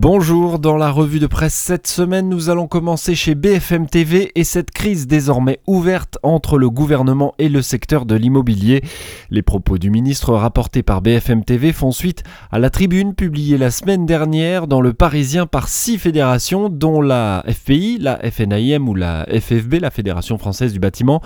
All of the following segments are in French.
Bonjour, dans la revue de presse cette semaine, nous allons commencer chez BFM TV et cette crise désormais ouverte entre le gouvernement et le secteur de l'immobilier. Les propos du ministre rapportés par BFM TV font suite à la tribune publiée la semaine dernière dans le Parisien par six fédérations dont la FPI, la FNIM ou la FFB, la Fédération française du bâtiment.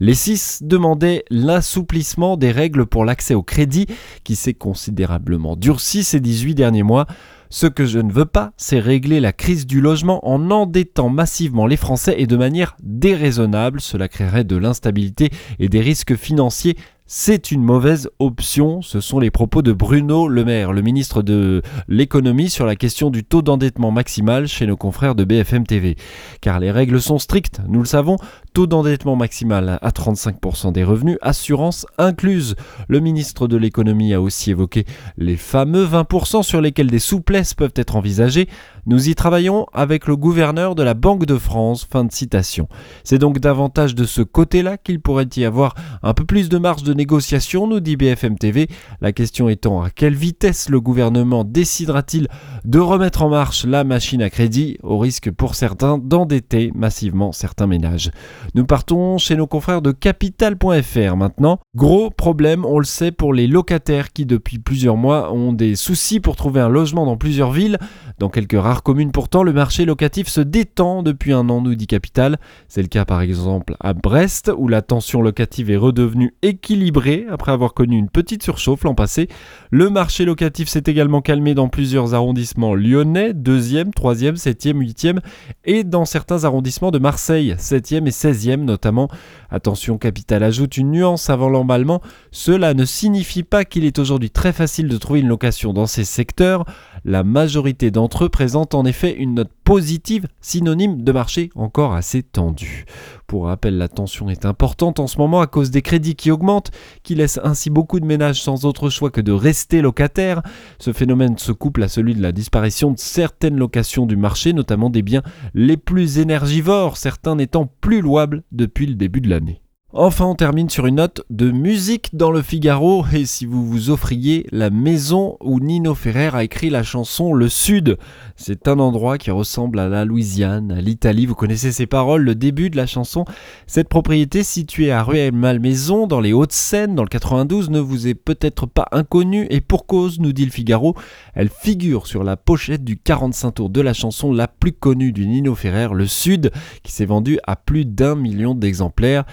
Les six demandaient l'assouplissement des règles pour l'accès au crédit qui s'est considérablement durci ces 18 derniers mois. Ce que je ne veux pas, c'est régler la crise du logement en endettant massivement les Français et de manière déraisonnable. Cela créerait de l'instabilité et des risques financiers c'est une mauvaise option. Ce sont les propos de Bruno Le Maire, le ministre de l'économie, sur la question du taux d'endettement maximal chez nos confrères de BFM TV. Car les règles sont strictes, nous le savons. Taux d'endettement maximal à 35% des revenus, assurance incluse. Le ministre de l'économie a aussi évoqué les fameux 20% sur lesquels des souplesses peuvent être envisagées. Nous y travaillons avec le gouverneur de la Banque de France. Fin de citation. C'est donc davantage de ce côté-là qu'il pourrait y avoir un peu plus de marge de négociation, nous dit BFM TV. La question étant à quelle vitesse le gouvernement décidera-t-il de remettre en marche la machine à crédit, au risque pour certains d'endetter massivement certains ménages? Nous partons chez nos confrères de capital.fr maintenant. Gros problème, on le sait, pour les locataires qui depuis plusieurs mois ont des soucis pour trouver un logement dans plusieurs villes. Dans quelques rares communes pourtant, le marché locatif se détend depuis un an, nous dit Capital. C'est le cas par exemple à Brest, où la tension locative est redevenue équilibrée après avoir connu une petite surchauffe l'an passé. Le marché locatif s'est également calmé dans plusieurs arrondissements lyonnais, 2e, 3e, 7e, 8e, et dans certains arrondissements de Marseille, 7e et 16e notamment. Attention, Capital ajoute une nuance avant l'emballement. Cela ne signifie pas qu'il est aujourd'hui très facile de trouver une location dans ces secteurs. La majorité d'entre eux présentent en effet une note positive, synonyme de marché encore assez tendu. Pour rappel, la tension est importante en ce moment à cause des crédits qui augmentent, qui laissent ainsi beaucoup de ménages sans autre choix que de rester locataires. Ce phénomène se couple à celui de la disparition de certaines locations du marché, notamment des biens les plus énergivores, certains n'étant plus louables depuis le début de l'année. Enfin, on termine sur une note de musique dans le Figaro. Et si vous vous offriez la maison où Nino Ferrer a écrit la chanson Le Sud, c'est un endroit qui ressemble à la Louisiane, à l'Italie. Vous connaissez ces paroles, le début de la chanson. Cette propriété située à Rueil-Malmaison, dans les Hauts-de-Seine, dans le 92, ne vous est peut-être pas inconnue. Et pour cause, nous dit le Figaro, elle figure sur la pochette du 45 tours de la chanson la plus connue du Nino Ferrer, Le Sud, qui s'est vendue à plus d'un million d'exemplaires.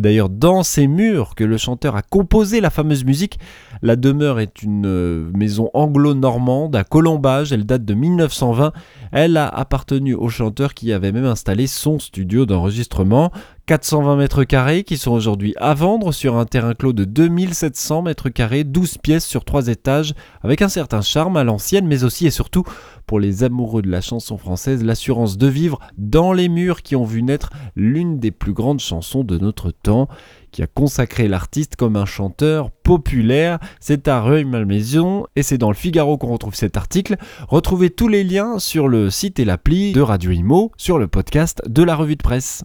D'ailleurs dans ces murs que le chanteur a composé la fameuse musique. La demeure est une euh, maison anglo-normande à Colombage, elle date de 1920. Elle a appartenu au chanteur qui avait même installé son studio d'enregistrement. 420 mètres carrés qui sont aujourd'hui à vendre sur un terrain clos de 2700 mètres carrés, 12 pièces sur 3 étages, avec un certain charme à l'ancienne, mais aussi et surtout pour les amoureux de la chanson française, l'assurance de vivre dans les murs qui ont vu naître l'une des plus grandes chansons de notre temps, qui a consacré l'artiste comme un chanteur populaire. C'est à Rueil-Malmaison et c'est dans le Figaro qu'on retrouve cet article. Retrouvez tous les liens sur le site et l'appli de Radio Imo, sur le podcast de la revue de presse.